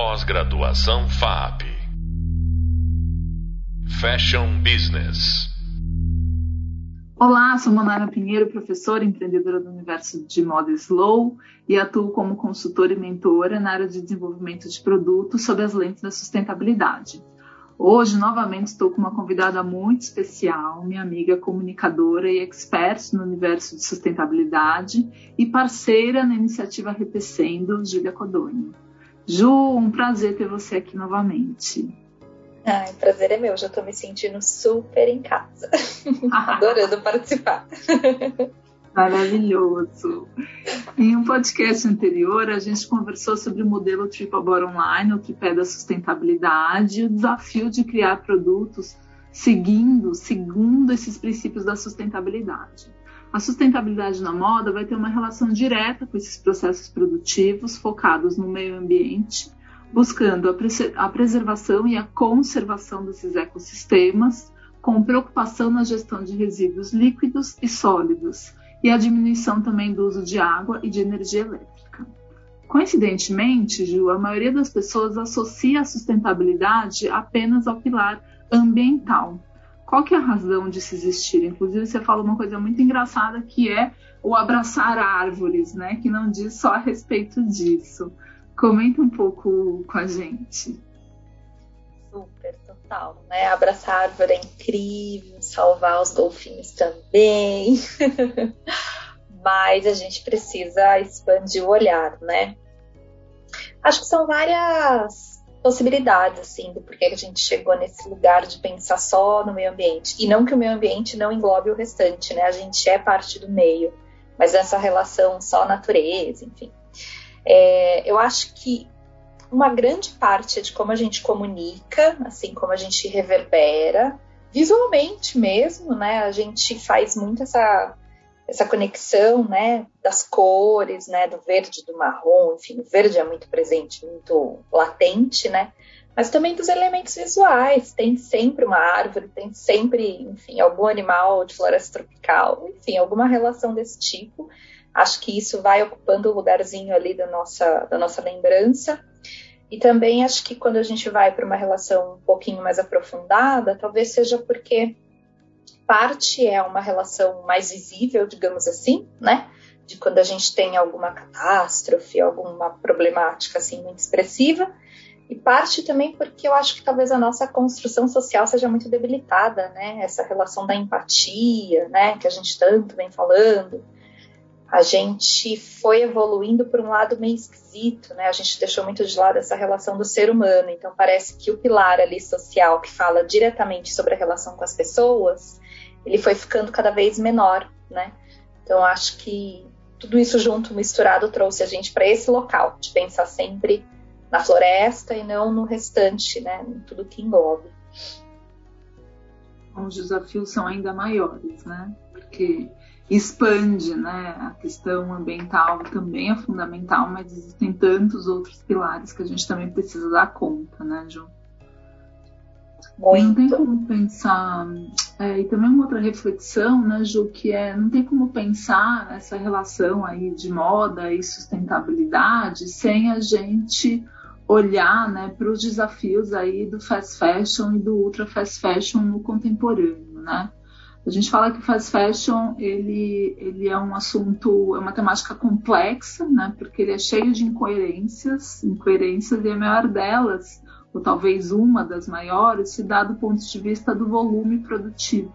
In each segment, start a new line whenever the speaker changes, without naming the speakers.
Pós-graduação FAP. Fashion Business.
Olá, sou Monara Pinheiro, professora e empreendedora do universo de moda Slow e atuo como consultora e mentora na área de desenvolvimento de produtos sob as lentes da sustentabilidade. Hoje, novamente, estou com uma convidada muito especial, minha amiga comunicadora e expert no universo de sustentabilidade e parceira na iniciativa Repecendo, Júlia Codonho. Ju, um prazer ter você aqui novamente.
Ai, prazer é meu, já estou me sentindo super em casa. Adorando participar.
Maravilhoso. Em um podcast anterior, a gente conversou sobre o modelo Triple Bottom Line, o tripé da sustentabilidade, e o desafio de criar produtos seguindo, segundo esses princípios da sustentabilidade. A sustentabilidade na moda vai ter uma relação direta com esses processos produtivos focados no meio ambiente, buscando a, pres a preservação e a conservação desses ecossistemas, com preocupação na gestão de resíduos líquidos e sólidos, e a diminuição também do uso de água e de energia elétrica. Coincidentemente, Ju, a maioria das pessoas associa a sustentabilidade apenas ao pilar ambiental, qual que é a razão de se existir? Inclusive, você fala uma coisa muito engraçada que é o abraçar árvores, né? Que não diz só a respeito disso. Comenta um pouco com a gente.
Super, total, né? Abraçar árvore é incrível, salvar os golfinhos também. Mas a gente precisa expandir o olhar, né? Acho que são várias possibilidades, assim, do porquê a gente chegou nesse lugar de pensar só no meio ambiente. E não que o meio ambiente não englobe o restante, né? A gente é parte do meio, mas essa relação só natureza, enfim. É, eu acho que uma grande parte é de como a gente comunica, assim como a gente reverbera, visualmente mesmo, né? A gente faz muito essa essa conexão, né, das cores, né, do verde, do marrom, enfim, o verde é muito presente, muito latente, né, mas também dos elementos visuais, tem sempre uma árvore, tem sempre, enfim, algum animal de floresta tropical, enfim, alguma relação desse tipo. Acho que isso vai ocupando o lugarzinho ali da nossa, da nossa lembrança. E também acho que quando a gente vai para uma relação um pouquinho mais aprofundada, talvez seja porque parte é uma relação mais visível, digamos assim, né? De quando a gente tem alguma catástrofe, alguma problemática assim muito expressiva. E parte também porque eu acho que talvez a nossa construção social seja muito debilitada, né? Essa relação da empatia, né? Que a gente tanto vem falando. A gente foi evoluindo por um lado meio esquisito, né? A gente deixou muito de lado essa relação do ser humano. Então parece que o pilar ali social que fala diretamente sobre a relação com as pessoas, ele foi ficando cada vez menor, né? Então acho que tudo isso junto, misturado, trouxe a gente para esse local, de pensar sempre na floresta e não no restante, né? Em tudo que englobe.
Os desafios são ainda maiores, né? Porque expande, né? A questão ambiental também é fundamental, mas existem tantos outros pilares que a gente também precisa dar conta, né, Ju? Muito. Não tem como pensar. É, e também uma outra reflexão, né, Ju, que é não tem como pensar essa relação aí de moda e sustentabilidade sem a gente olhar né, para os desafios aí do fast fashion e do ultra fast fashion no contemporâneo, né? A gente fala que o fast fashion ele, ele é um assunto, é uma temática complexa, né? Porque ele é cheio de incoerências, incoerências e a maior delas ou talvez uma das maiores, se dá do ponto de vista do volume produtivo,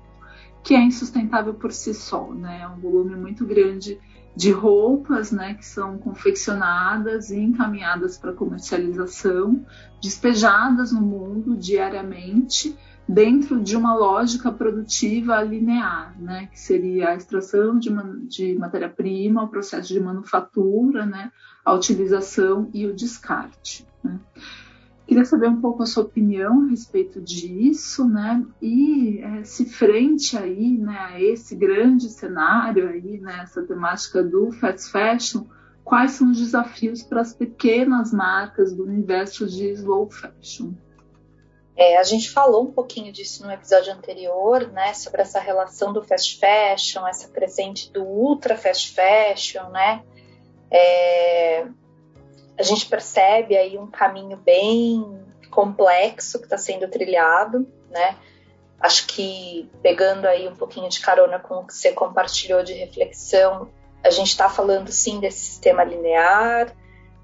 que é insustentável por si só, né? É um volume muito grande de roupas, né, que são confeccionadas e encaminhadas para comercialização, despejadas no mundo diariamente, dentro de uma lógica produtiva linear, né, que seria a extração de, de matéria-prima, o processo de manufatura, né, a utilização e o descarte. Né. Queria saber um pouco a sua opinião a respeito disso, né? E é, se frente aí, né, a esse grande cenário aí, né, essa temática do fast fashion, quais são os desafios para as pequenas marcas do universo de slow fashion?
É, a gente falou um pouquinho disso no episódio anterior, né, sobre essa relação do fast fashion, essa crescente do ultra fast fashion, né? É, a gente percebe aí um caminho bem complexo que está sendo trilhado, né? Acho que pegando aí um pouquinho de carona com o que você compartilhou de reflexão, a gente está falando sim desse sistema linear,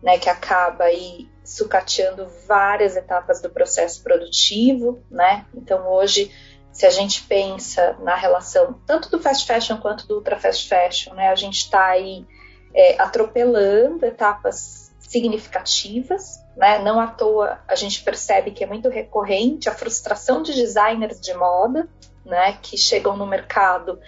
né, que acaba aí sucateando várias etapas do processo produtivo, né? Então hoje, se a gente pensa na relação tanto do fast fashion quanto do ultra fast fashion, né, a gente está aí é, atropelando etapas significativas, né? Não à toa a gente percebe que é muito recorrente a frustração de designers de moda, né, que chegam no mercado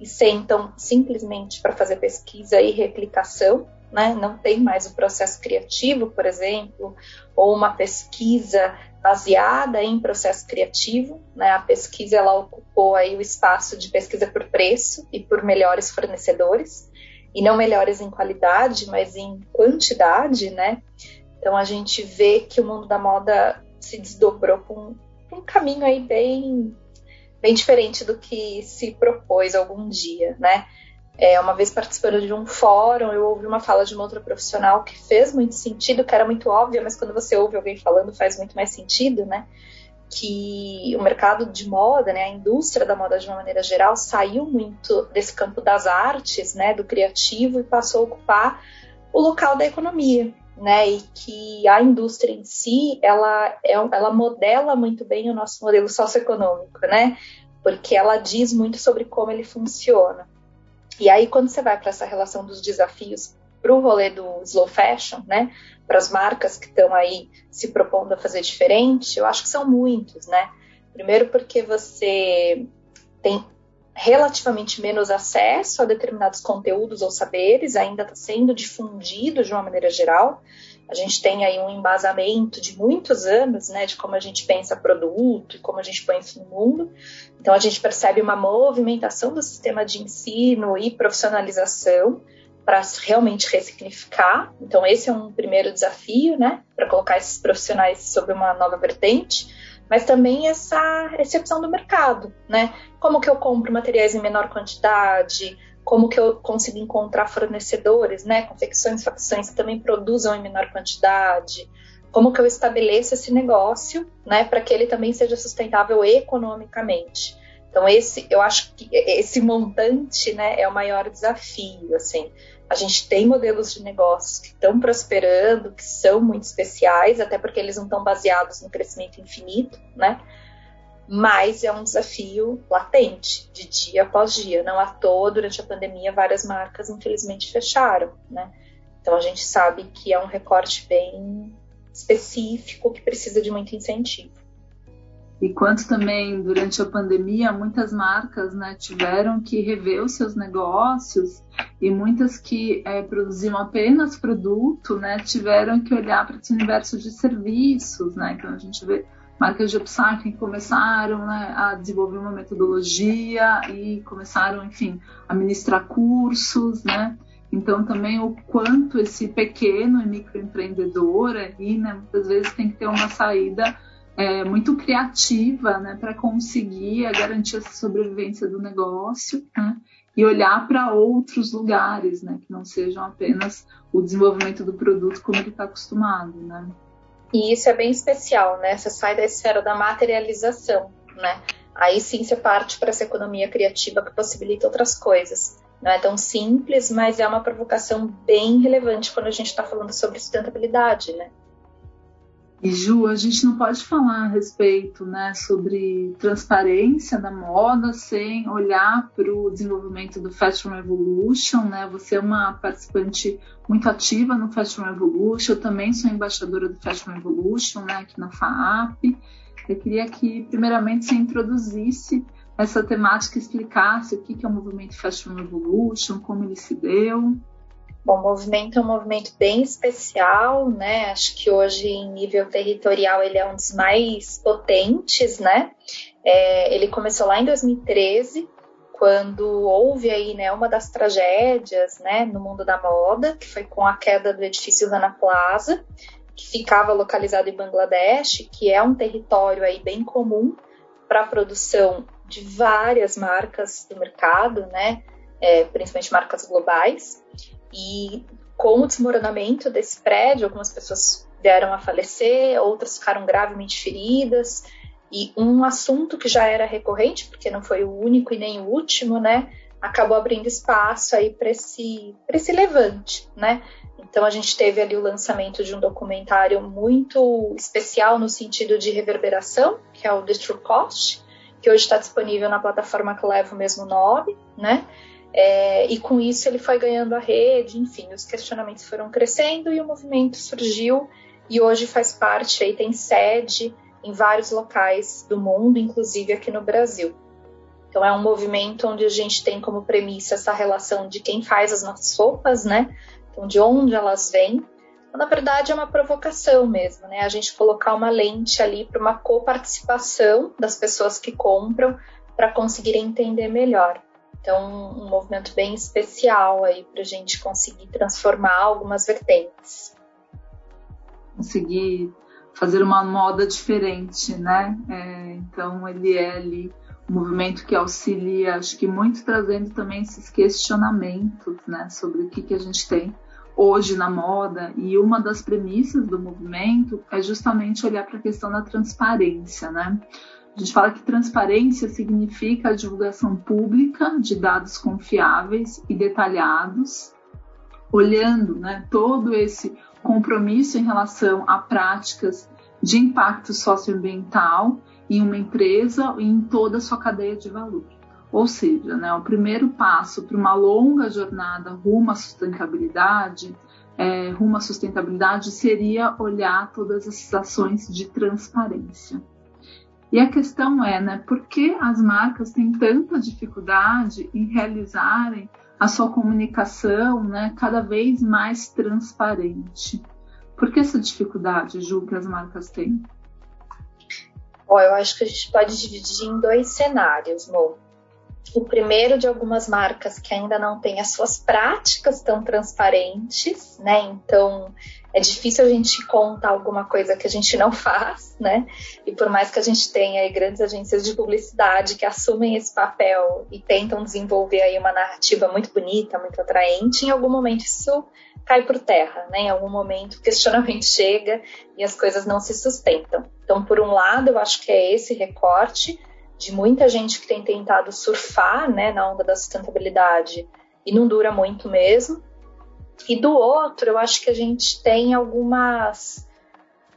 e sentam simplesmente para fazer pesquisa e replicação, né? Não tem mais o processo criativo, por exemplo, ou uma pesquisa baseada em processo criativo, né? A pesquisa ela ocupou aí o espaço de pesquisa por preço e por melhores fornecedores, e não melhores em qualidade, mas em quantidade, né? Então a gente vê que o mundo da moda se desdobrou com um caminho aí bem bem diferente do que se propôs algum dia, né? É, uma vez participando de um fórum, eu ouvi uma fala de uma outra profissional que fez muito sentido, que era muito óbvia, mas quando você ouve alguém falando faz muito mais sentido, né? Que o mercado de moda, né, a indústria da moda de uma maneira geral, saiu muito desse campo das artes, né, do criativo e passou a ocupar o local da economia, né? E que a indústria em si, ela, é, ela modela muito bem o nosso modelo socioeconômico, né? Porque ela diz muito sobre como ele funciona. E aí, quando você vai para essa relação dos desafios para o rolê do slow fashion, né, para as marcas que estão aí se propondo a fazer diferente, eu acho que são muitos, né? Primeiro porque você tem relativamente menos acesso a determinados conteúdos ou saberes, ainda está sendo difundido de uma maneira geral. A gente tem aí um embasamento de muitos anos, né, de como a gente pensa produto e como a gente põe isso no mundo. Então a gente percebe uma movimentação do sistema de ensino e profissionalização para realmente ressignificar. Então esse é um primeiro desafio, né, para colocar esses profissionais sobre uma nova vertente mas também essa recepção do mercado, né? Como que eu compro materiais em menor quantidade, como que eu consigo encontrar fornecedores, né, confecções, facções que também produzam em menor quantidade, como que eu estabeleço esse negócio, né, para que ele também seja sustentável economicamente. Então esse, eu acho que esse montante, né, é o maior desafio, assim. A gente tem modelos de negócios que estão prosperando, que são muito especiais, até porque eles não estão baseados no crescimento infinito, né? mas é um desafio latente, de dia após dia. Não à toa, durante a pandemia, várias marcas, infelizmente, fecharam, né? Então, a gente sabe que é um recorte bem específico que precisa de muito incentivo.
E quanto também, durante a pandemia, muitas marcas né, tiveram que rever os seus negócios e muitas que é, produziam apenas produto né, tiveram que olhar para esse universo de serviços. Né? Então, a gente vê marcas de upcycling começaram né, a desenvolver uma metodologia e começaram, enfim, a ministrar cursos, né? Então também o quanto esse pequeno e microempreendedor aí, né, muitas vezes tem que ter uma saída é, muito criativa, né, para conseguir garantir essa sobrevivência do negócio, né, e olhar para outros lugares, né, que não sejam apenas o desenvolvimento do produto como ele está acostumado, né.
E isso é bem especial, né? Você sai da esfera da materialização, né? Aí sim você parte para essa economia criativa que possibilita outras coisas. Não é tão simples, mas é uma provocação bem relevante quando a gente está falando sobre sustentabilidade, né?
E Ju, a gente não pode falar a respeito né, sobre transparência da moda sem olhar para o desenvolvimento do Fashion Revolution. Né? Você é uma participante muito ativa no Fashion Revolution, eu também sou embaixadora do Fashion Revolution né, aqui na FAAP. Eu queria que, primeiramente, você introduzisse essa temática, explicasse o que é o movimento Fashion Revolution, como ele se deu.
Bom, o movimento é um movimento bem especial, né? Acho que hoje, em nível territorial, ele é um dos mais potentes, né? É, ele começou lá em 2013, quando houve aí, né, uma das tragédias, né, no mundo da moda, que foi com a queda do edifício Rana Plaza, que ficava localizado em Bangladesh, que é um território aí bem comum para a produção de várias marcas do mercado, né? É, principalmente marcas globais. E com o desmoronamento desse prédio, algumas pessoas vieram a falecer, outras ficaram gravemente feridas. E um assunto que já era recorrente, porque não foi o único e nem o último, né? Acabou abrindo espaço aí para esse, esse levante, né? Então a gente teve ali o lançamento de um documentário muito especial no sentido de reverberação, que é o The True Cost, que hoje está disponível na plataforma que leva o mesmo nome, né? É, e com isso ele foi ganhando a rede, enfim, os questionamentos foram crescendo e o movimento surgiu e hoje faz parte aí, tem sede em vários locais do mundo, inclusive aqui no Brasil. Então é um movimento onde a gente tem como premissa essa relação de quem faz as nossas roupas, né? Então de onde elas vêm. Então, na verdade é uma provocação mesmo, né? A gente colocar uma lente ali para uma coparticipação das pessoas que compram para conseguir entender melhor. Então, um movimento bem especial aí para a gente conseguir transformar algumas vertentes.
Conseguir fazer uma moda diferente, né? É, então ele é ali um movimento que auxilia, acho que muito trazendo também esses questionamentos, né, sobre o que, que a gente tem hoje na moda. E uma das premissas do movimento é justamente olhar para a questão da transparência, né? A gente fala que transparência significa a divulgação pública de dados confiáveis e detalhados, olhando né, todo esse compromisso em relação a práticas de impacto socioambiental em uma empresa e em toda a sua cadeia de valor. Ou seja, né, o primeiro passo para uma longa jornada rumo à sustentabilidade, é, rumo à sustentabilidade seria olhar todas essas ações de transparência. E a questão é, né, por que as marcas têm tanta dificuldade em realizarem a sua comunicação né, cada vez mais transparente. Por que essa dificuldade, Ju, que as marcas têm?
Bom, eu acho que a gente pode dividir em dois cenários, Mo. O primeiro de algumas marcas que ainda não têm as suas práticas tão transparentes, né? Então, é difícil a gente contar alguma coisa que a gente não faz, né? E por mais que a gente tenha aí grandes agências de publicidade que assumem esse papel e tentam desenvolver aí uma narrativa muito bonita, muito atraente, em algum momento isso cai por terra, né? Em algum momento o questionamento chega e as coisas não se sustentam. Então, por um lado, eu acho que é esse recorte de muita gente que tem tentado surfar, né, na onda da sustentabilidade e não dura muito mesmo. E do outro, eu acho que a gente tem algumas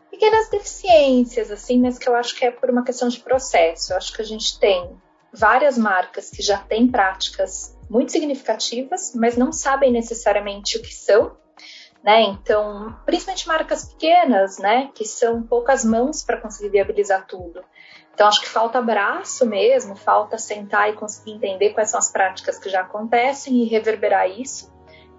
pequenas deficiências, assim, mas que eu acho que é por uma questão de processo. Eu acho que a gente tem várias marcas que já têm práticas muito significativas, mas não sabem necessariamente o que são. Né? Então, principalmente marcas pequenas, né, que são poucas mãos para conseguir viabilizar tudo. Então, acho que falta braço mesmo, falta sentar e conseguir entender quais são as práticas que já acontecem e reverberar isso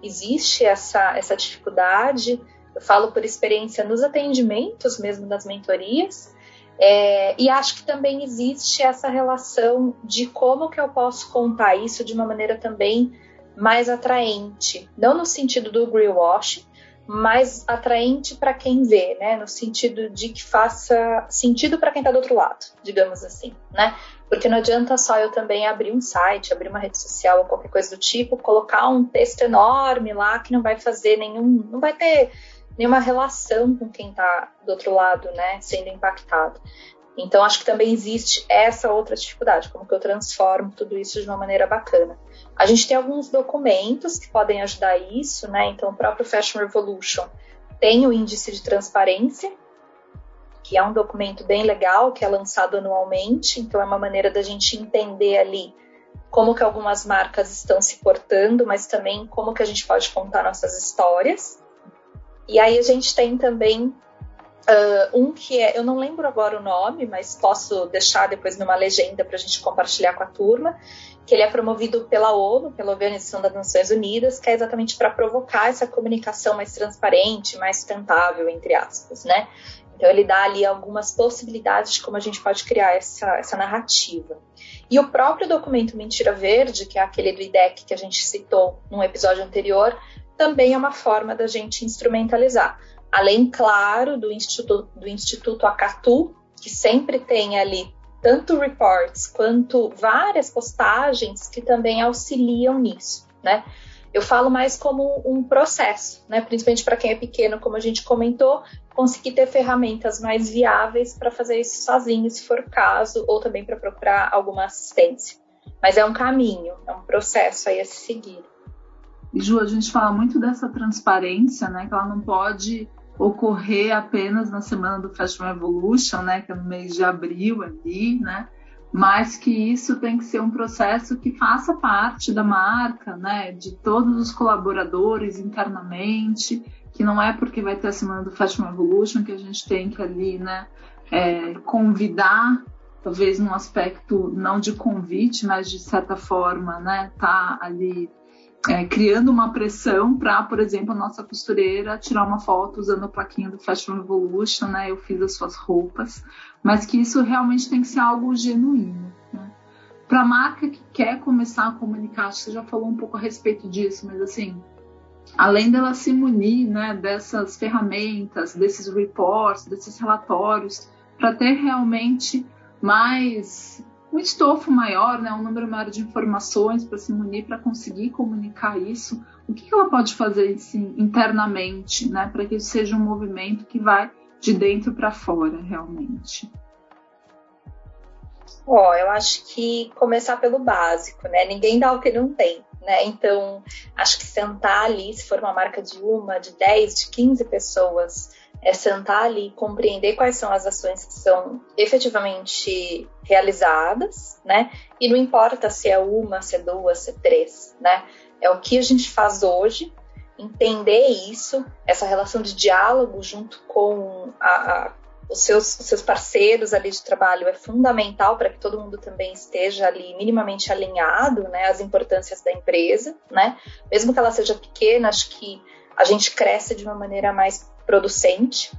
existe essa, essa dificuldade. Eu falo por experiência nos atendimentos mesmo das mentorias. É, e acho que também existe essa relação de como que eu posso contar isso de uma maneira também mais atraente, não no sentido do greenwash, mas atraente para quem vê, né? No sentido de que faça sentido para quem está do outro lado, digamos assim, né? Porque não adianta só eu também abrir um site, abrir uma rede social ou qualquer coisa do tipo, colocar um texto enorme lá que não vai fazer nenhum, não vai ter nenhuma relação com quem está do outro lado, né, sendo impactado. Então acho que também existe essa outra dificuldade, como que eu transformo tudo isso de uma maneira bacana. A gente tem alguns documentos que podem ajudar isso, né? Então o próprio Fashion Revolution tem o índice de transparência, que é um documento bem legal, que é lançado anualmente, então é uma maneira da gente entender ali como que algumas marcas estão se portando, mas também como que a gente pode contar nossas histórias. E aí a gente tem também uh, um que é, eu não lembro agora o nome, mas posso deixar depois numa legenda para a gente compartilhar com a turma, que ele é promovido pela ONU, pela Organização das Nações Unidas, que é exatamente para provocar essa comunicação mais transparente, mais sustentável, entre aspas, né? Então ele dá ali algumas possibilidades de como a gente pode criar essa, essa narrativa. E o próprio documento Mentira Verde, que é aquele do IDEC que a gente citou num episódio anterior, também é uma forma da gente instrumentalizar. Além, claro, do Instituto, do Instituto Acatu, que sempre tem ali tanto reports quanto várias postagens que também auxiliam nisso, né? Eu falo mais como um processo, né? principalmente para quem é pequeno, como a gente comentou, conseguir ter ferramentas mais viáveis para fazer isso sozinho, se for o caso, ou também para procurar alguma assistência. Mas é um caminho, é um processo aí a se seguir.
E Ju, a gente fala muito dessa transparência, né? Que ela não pode ocorrer apenas na semana do Fashion Evolution, né? Que é no mês de abril ali, né? Mas que isso tem que ser um processo que faça parte da marca, né? De todos os colaboradores internamente, que não é porque vai ter a semana do Fashion Evolution que a gente tem que ali, né? É, convidar talvez num aspecto não de convite, mas de certa forma, né, tá ali é, criando uma pressão para, por exemplo, a nossa costureira tirar uma foto usando a plaquinha do Fashion Revolution, né? Eu fiz as suas roupas, mas que isso realmente tem que ser algo genuíno. Né? Para a marca que quer começar a comunicar, você já falou um pouco a respeito disso, mas assim, além dela se munir, né, dessas ferramentas, desses reports, desses relatórios, para ter realmente mais um estofo maior, né, um número maior de informações para se munir, para conseguir comunicar isso, o que, que ela pode fazer assim, internamente, né, para que isso seja um movimento que vai de dentro para fora, realmente?
Ó, oh, eu acho que começar pelo básico, né? Ninguém dá o que não tem, né? Então, acho que sentar ali, se for uma marca de uma, de 10, de 15 pessoas, é sentar ali e compreender quais são as ações que são efetivamente realizadas, né? E não importa se é uma, se é duas, se é três, né? É o que a gente faz hoje, entender isso, essa relação de diálogo junto com a, a, os, seus, seus parceiros ali de trabalho é fundamental para que todo mundo também esteja ali minimamente alinhado, né? As importâncias da empresa, né? Mesmo que ela seja pequena, acho que a gente cresce de uma maneira mais producente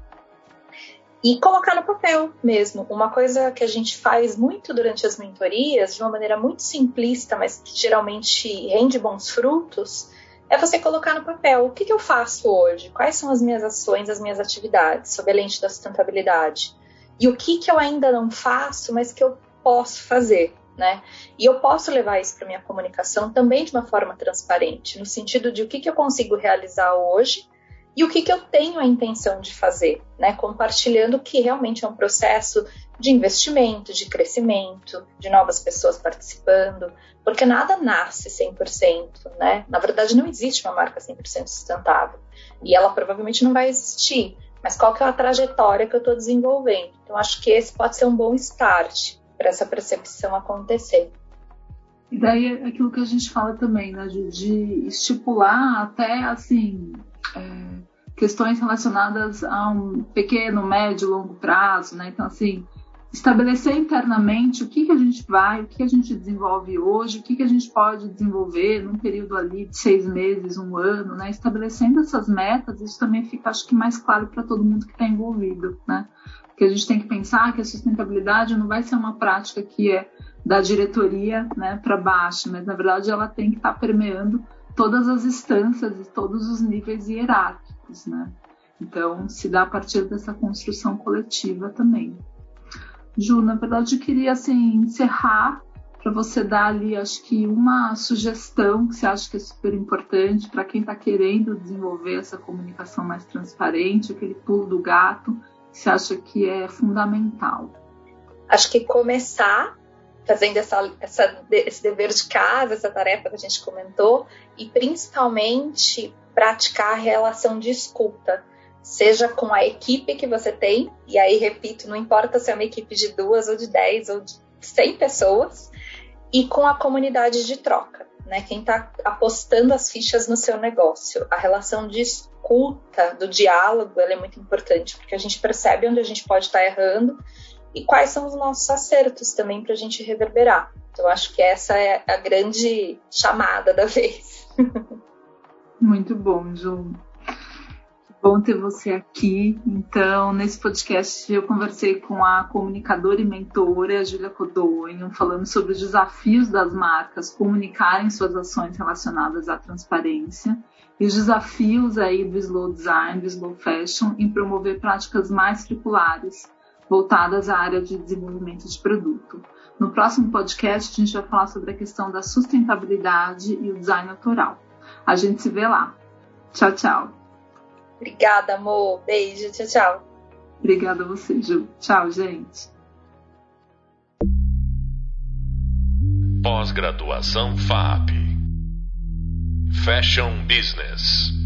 e colocar no papel mesmo. Uma coisa que a gente faz muito durante as mentorias, de uma maneira muito simplista, mas que geralmente rende bons frutos, é você colocar no papel o que, que eu faço hoje, quais são as minhas ações, as minhas atividades sob a lente da sustentabilidade e o que, que eu ainda não faço, mas que eu posso fazer. Né? E eu posso levar isso para minha comunicação também de uma forma transparente, no sentido de o que, que eu consigo realizar hoje e o que, que eu tenho a intenção de fazer, né? Compartilhando que realmente é um processo de investimento, de crescimento, de novas pessoas participando, porque nada nasce 100%, né? Na verdade, não existe uma marca 100% sustentável e ela provavelmente não vai existir. Mas qual que é a trajetória que eu estou desenvolvendo? Então, acho que esse pode ser um bom start para essa percepção acontecer.
E daí é aquilo que a gente fala também, né, de, de estipular até assim é, questões relacionadas a um pequeno, médio, longo prazo, né? Então, assim, estabelecer internamente o que, que a gente vai, o que a gente desenvolve hoje, o que, que a gente pode desenvolver num período ali de seis meses, um ano, né? Estabelecendo essas metas, isso também fica, acho que, mais claro para todo mundo que está envolvido, né? Porque a gente tem que pensar que a sustentabilidade não vai ser uma prática que é da diretoria né, para baixo, mas na verdade ela tem que estar tá permeando todas as instâncias e todos os níveis hierárquicos, né? Então, se dá a partir dessa construção coletiva também. Ju, na verdade, eu queria assim encerrar para você dar ali, acho que uma sugestão que você acha que é super importante para quem está querendo desenvolver essa comunicação mais transparente, aquele pulo do gato, que você acha que é fundamental.
Acho que começar fazendo essa, essa, esse dever de casa, essa tarefa que a gente comentou, e principalmente praticar a relação de escuta, seja com a equipe que você tem, e aí repito, não importa se é uma equipe de duas ou de dez ou de cem pessoas, e com a comunidade de troca, né? Quem está apostando as fichas no seu negócio. A relação de escuta, do diálogo, ela é muito importante, porque a gente percebe onde a gente pode estar tá errando e quais são os nossos acertos também para a gente reverberar. Então, acho que essa é a grande chamada da vez.
Muito bom, Ju. Bom ter você aqui. Então, nesse podcast, eu conversei com a comunicadora e mentora Julia Codonho, falando sobre os desafios das marcas comunicarem suas ações relacionadas à transparência e os desafios aí do slow design, do slow fashion, em promover práticas mais circulares voltadas à área de desenvolvimento de produto. No próximo podcast, a gente vai falar sobre a questão da sustentabilidade e o design autoral. A gente se vê lá. Tchau, tchau.
Obrigada, amor. Beijo. Tchau, tchau.
Obrigada a você, Ju. Tchau, gente.
Pós-graduação FAP. Fashion Business.